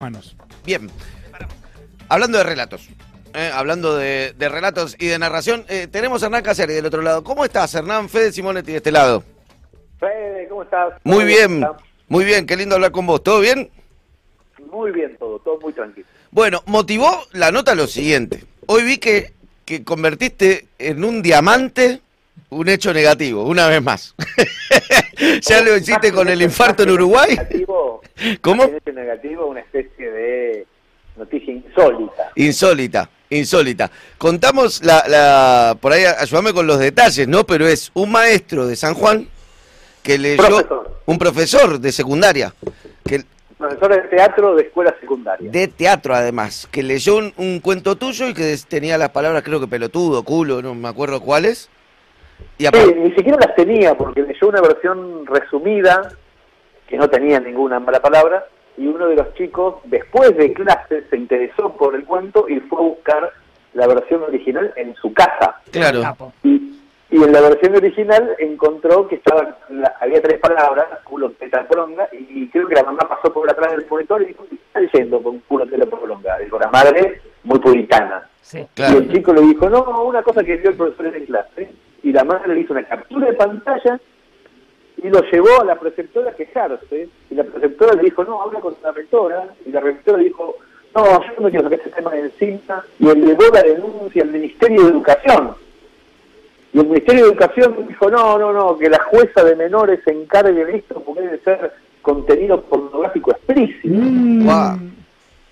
Manos. Bien. Hablando de relatos. eh, hablando de, de relatos y de narración, eh, tenemos a Hernán Caseres del otro lado. ¿Cómo estás, Hernán? Fede Simonetti de este lado. Fede, ¿cómo estás? Muy ¿Todo bien, ¿Está? muy bien, qué lindo hablar con vos. ¿Todo bien? Muy bien todo, todo muy tranquilo. Bueno, motivó la nota lo siguiente. Hoy vi que, que convertiste en un diamante un hecho negativo, una vez más. ya lo hiciste con el infarto en Uruguay. Negativo, ¿Cómo? hecho negativo, una especie de noticia insólita. Insólita, insólita. Contamos la, la, por ahí ayúdame con los detalles, ¿no? Pero es un maestro de San Juan que leyó, Profesor. un profesor de secundaria, que, Profesor de teatro de escuela secundaria. de teatro además, que leyó un, un cuento tuyo y que tenía las palabras, creo que pelotudo, culo, no me acuerdo cuáles. Y Sí, aparte, ni siquiera las tenía porque leyó una versión resumida que no tenía ninguna mala palabra y uno de los chicos después de clase se interesó por el cuento y fue a buscar la versión original en su casa. claro, Y, y en la versión original encontró que estaba la- había tres palabras, culo, teta, polonga, y creo que la mamá pasó por atrás del monitor y dijo, ¿qué está leyendo con culo, teta, polonga? Dijo la madre, muy puritana. Sí. Y el chico le dijo, no, una cosa que vio el profesor en clase. Y la madre le hizo una captura de pantalla y lo llevó a la preceptora a quejarse. Y la preceptora le dijo, no, habla con la rectora. Y la rectora le dijo, no, yo no quiero sacar ese tema de encima. Y elevó la denuncia al Ministerio de Educación. Y el Ministerio de Educación dijo, no, no, no, que la jueza de menores se encargue de esto porque debe ser contenido pornográfico explícito. Guau.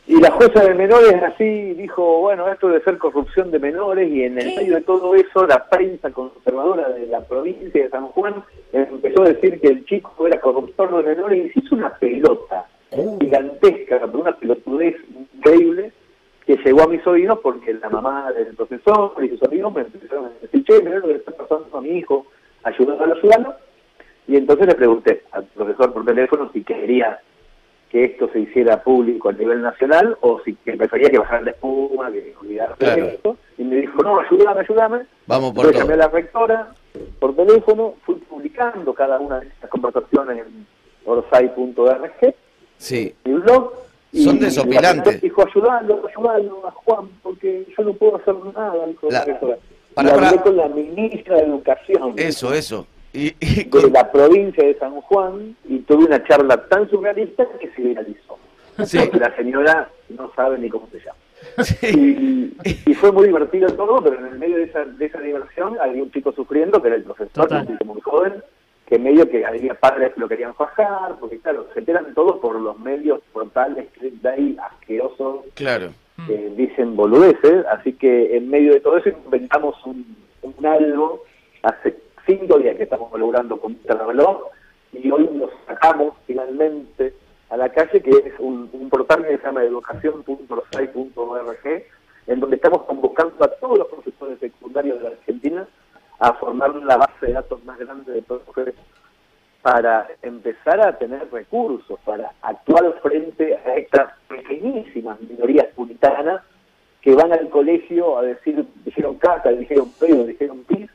Y la jueza de menores así dijo, bueno, esto debe ser corrupción de menores y en el ¿Qué? medio de todo eso la prensa conservadora de la provincia de San Juan empezó a decir que el chico era corruptor de menores y se hizo una pelota gigantesca, pero una pelotudez increíble que llegó a mis oídos porque la mamá del profesor y sus amigos me empezaron a decir, che, mirá lo que le está pasando a mi hijo, ayúdalo, ayúdalo. Y entonces le pregunté al profesor por teléfono si quería que esto se hiciera público a nivel nacional o si que prefería que bajara la espuma, que olvidarse Claro. de esto. Y me dijo, no, ayúdame, ayúdame. Vamos por Entonces llamé a todo. la rectora por teléfono, fui publicando cada una de estas conversaciones en orsay.org, Sí, mi blog. y Son la desopilantes. Dijo, ayudando, ayudando a Juan, porque yo no puedo hacer nada. dijo la La- rectora. para- y hablé para- con la ministra de Educación eso, eso. Y, y de la provincia de San Juan y tuve una charla tan surrealista que se viralizó. Sí. Porque la señora no sabe ni cómo se llama. sí. Y, y fue muy divertido todo, pero en el medio de esa, de esa diversión había un chico sufriendo, que era el profesor, Total. un chico muy joven, que medio que había padres que lo querían fajar, porque claro, se enteran todos por los medios portales clickbait asquerosos Claro. que dicen boludeces, así que en medio de todo eso inventamos un, un algo hace cinco días que estamos logrando con reloj y hoy lo sacamos finalmente a la calle, que es un, portal que se llama educación.rosay.org, en donde estamos convocando a todos los profesores secundarios de la Argentina a formar la base de datos más grande de profesores para empezar a tener recursos, para actuar frente a estas pequeñísimas minorías puritanas que van al colegio a decir, dijeron caca, dijeron pedo, dijeron pis,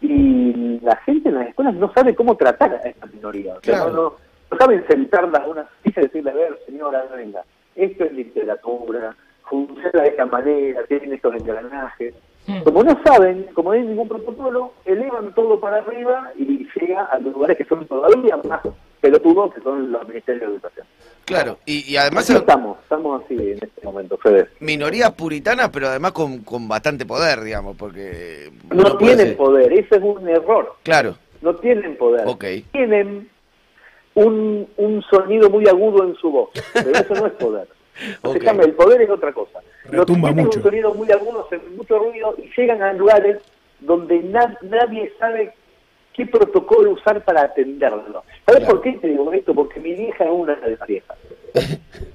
y la gente en las escuelas no sabe cómo tratar a esta minoría. O sea, Claro. no, no, no saben sentarlas a una silla y decirle, a ver, señora, venga, esto es literatura, funciona de esta manera, tienen estos engranajes. Como no saben, como no hay ningún protocolo, elevan todo para arriba y llega a los lugares que son todavía más pelotudos, que son los ministerios de educación. Claro. Y, y además Así estamos, estamos así en este momento, Fede. minorías puritanas, pero además con, con bastante poder, digamos, porque... No, tienen ser- poder, ese es un error. Claro, No tienen poder. Ok. Tienen un, un sonido muy agudo en su voz, pero eso no es poder. Ok. Déjame, el poder es otra cosa. Retumba tienen mucho. un sonido muy agudo, hacen mucho ruido y llegan a lugares donde na- nadie sabe qué protocolo usar para atenderlo. ¿Sabes Claro. por qué te digo esto? Porque mi vieja es una de las viejas.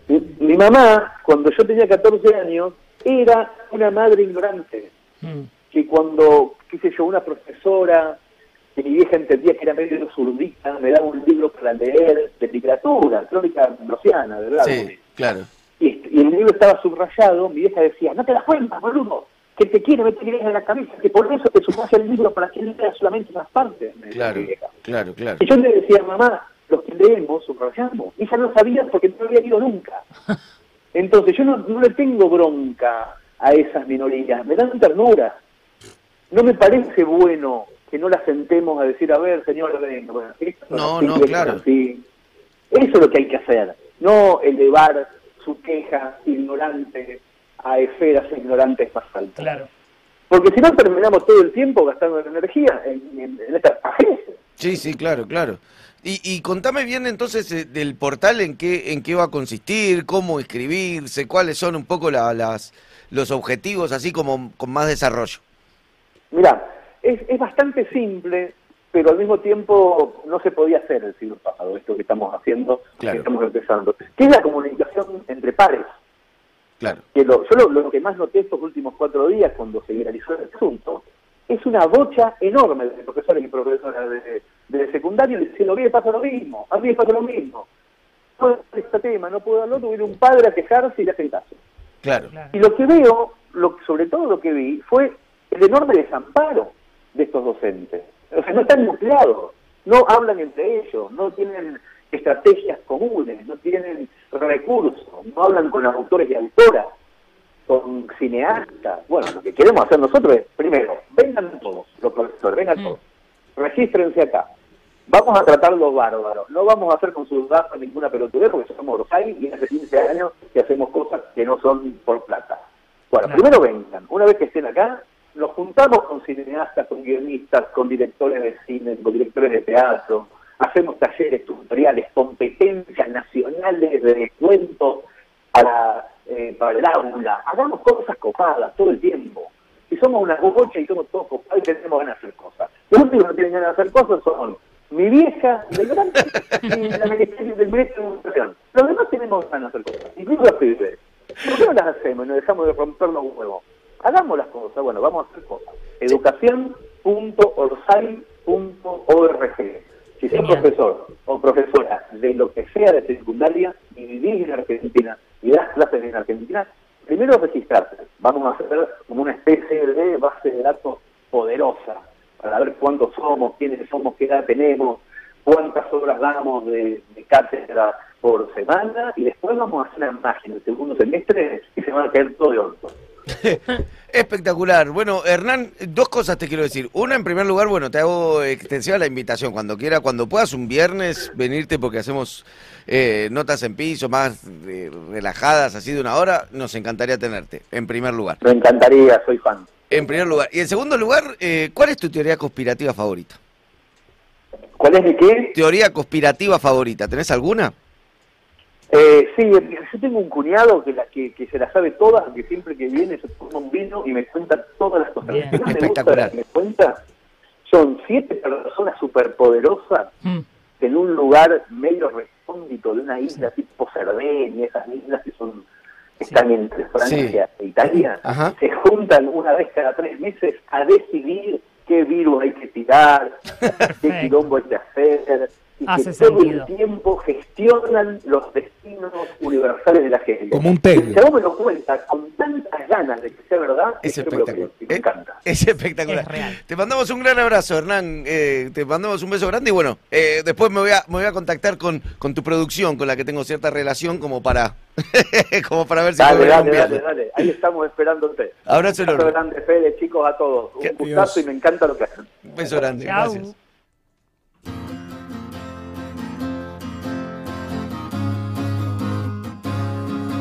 mi, mi mamá, cuando yo tenía 14 años, era una madre ignorante Mm. que cuando, qué sé yo, una profesora, que mi vieja entendía que era medio zurdita, me daba un libro para leer de literatura, crónica rociana, ¿verdad? sí, claro. Y, y el libro estaba subrayado, mi vieja decía, no te das cuenta, boludo, que te quiere meter ideas en la cabeza, que por eso te subraya el libro para que leas solamente unas partes, Claro, claro, claro. Y yo le decía, mamá, los que leemos, subrayamos. Y ella no sabía porque no había ido nunca. Entonces yo no, no le tengo bronca a esas minorías, me dan ternura. No me parece bueno que no la sentemos a decir, a ver, señor, venga, bueno, esto No, no, claro. así. Eso es lo que hay que hacer, no elevar su queja ignorante a esferas ignorantes más altas. Claro. Porque si no terminamos todo el tiempo gastando energía en, en, en estas pajeces. Sí, sí, claro, claro. Y, y contame bien entonces eh, del portal en qué en qué va a consistir, cómo inscribirse, cuáles son un poco la- las los objetivos, así como con más desarrollo. Mira, es, es bastante simple, pero al mismo tiempo no se podía hacer el siglo pasado, esto que estamos haciendo, Claro. que estamos empezando. Que es la comunicación entre pares. Claro. Que lo, yo lo, lo que más noté estos últimos cuatro días, cuando se viralizó el asunto, es una bocha enorme de profesores y profesoras de, de secundario diciendo, a mí me pasa lo mismo, a mí me pasa lo mismo. No puedo dar este tema, no puedo dar lo otro, viene un padre a quejarse y le hacen caso. Claro. Claro. Y lo que veo, lo, sobre todo lo que vi, fue el enorme desamparo de estos docentes. O sea, no están nucleados, no hablan entre ellos, no tienen estrategias comunes, no tienen recursos, no hablan con autores y autoras, con cineastas. Bueno, lo que queremos hacer nosotros es, primero, vengan todos, los profesores, vengan Mm. todos, regístrense acá. Vamos a tratarlos bárbaros, no vamos a hacer con sus datos ninguna pelotudez porque somos hay y hace 15 años que hacemos cosas que no son por plata. Bueno, Claro. primero vengan, una vez que estén acá, nos juntamos con cineastas, con guionistas, con directores de cine, con directores de teatro, hacemos talleres tutoriales, competencias nacionales de descuentos para, eh, para el aula, hagamos cosas copadas todo el tiempo. Si somos una bocha y somos todos copados y tenemos ganas de hacer cosas. Los únicos que no tienen ganas de hacer cosas son mi vieja gran y la ministerio del ministro de Educación. Los demás tenemos ganas de hacer cosas, incluso los pibes. ¿Por qué no las hacemos y nos dejamos de romper los huevos? Hagamos las cosas, bueno, vamos a hacer cosas. Educación.orsay.org. Si sos Genial. profesor o profesora de lo que sea de secundaria y vivís en Argentina y das clases en Argentina, primero registrarse. Vamos a hacer como una especie de base de datos poderosa para ver cuántos somos, quiénes somos, qué edad tenemos, cuántas horas damos de, de cátedra por semana y después vamos a hacer una magia en el segundo semestre y se van a caer todo de orto. Espectacular. Bueno, Hernán, dos cosas te quiero decir. Una, en primer lugar, bueno, te hago extensiva la invitación. Cuando quiera, cuando puedas, un viernes, venirte porque hacemos eh, notas en piso, más eh, relajadas, así de una hora, nos encantaría tenerte, en primer lugar. Me encantaría, soy fan. En primer lugar. Y en segundo lugar, eh, ¿cuál es tu teoría conspirativa favorita? ¿Cuál es mi qué? Teoría conspirativa favorita, ¿tenés alguna? Eh, sí, yo tengo un cuñado que, la, que, que se la sabe todas, que siempre que viene se toma un vino y me cuenta todas las cosas. Bien. Más me gusta Espectacular. me cuenta son siete personas superpoderosas Mm. en un lugar medio recóndito de una isla tipo Cerdeña, esas islas que son están entre Francia e Italia, Ajá. se juntan una vez cada tres meses a decidir qué virus hay que tirar, qué quilombo hay que hacer, y Hace que todo sentido. el tiempo gestionan los destinos universales de la gente. Como un pegue. Si me lo cuentas con tantas ganas de que sea verdad, Es espectacular. me Eh, encanta. Es espectacular. Es real. Te mandamos un gran abrazo, Hernán. Eh, te mandamos un beso grande y bueno, eh, después me voy a, me voy a contactar con, con tu producción, con la que tengo cierta relación, como para, como para ver si Dale, dale, dale, dale. Ahí estamos esperándote. Abrazo Un enorme. grande, Fede, chicos, a todos. Un gustazo y me encanta lo que hacen. Un beso grande. Gracias.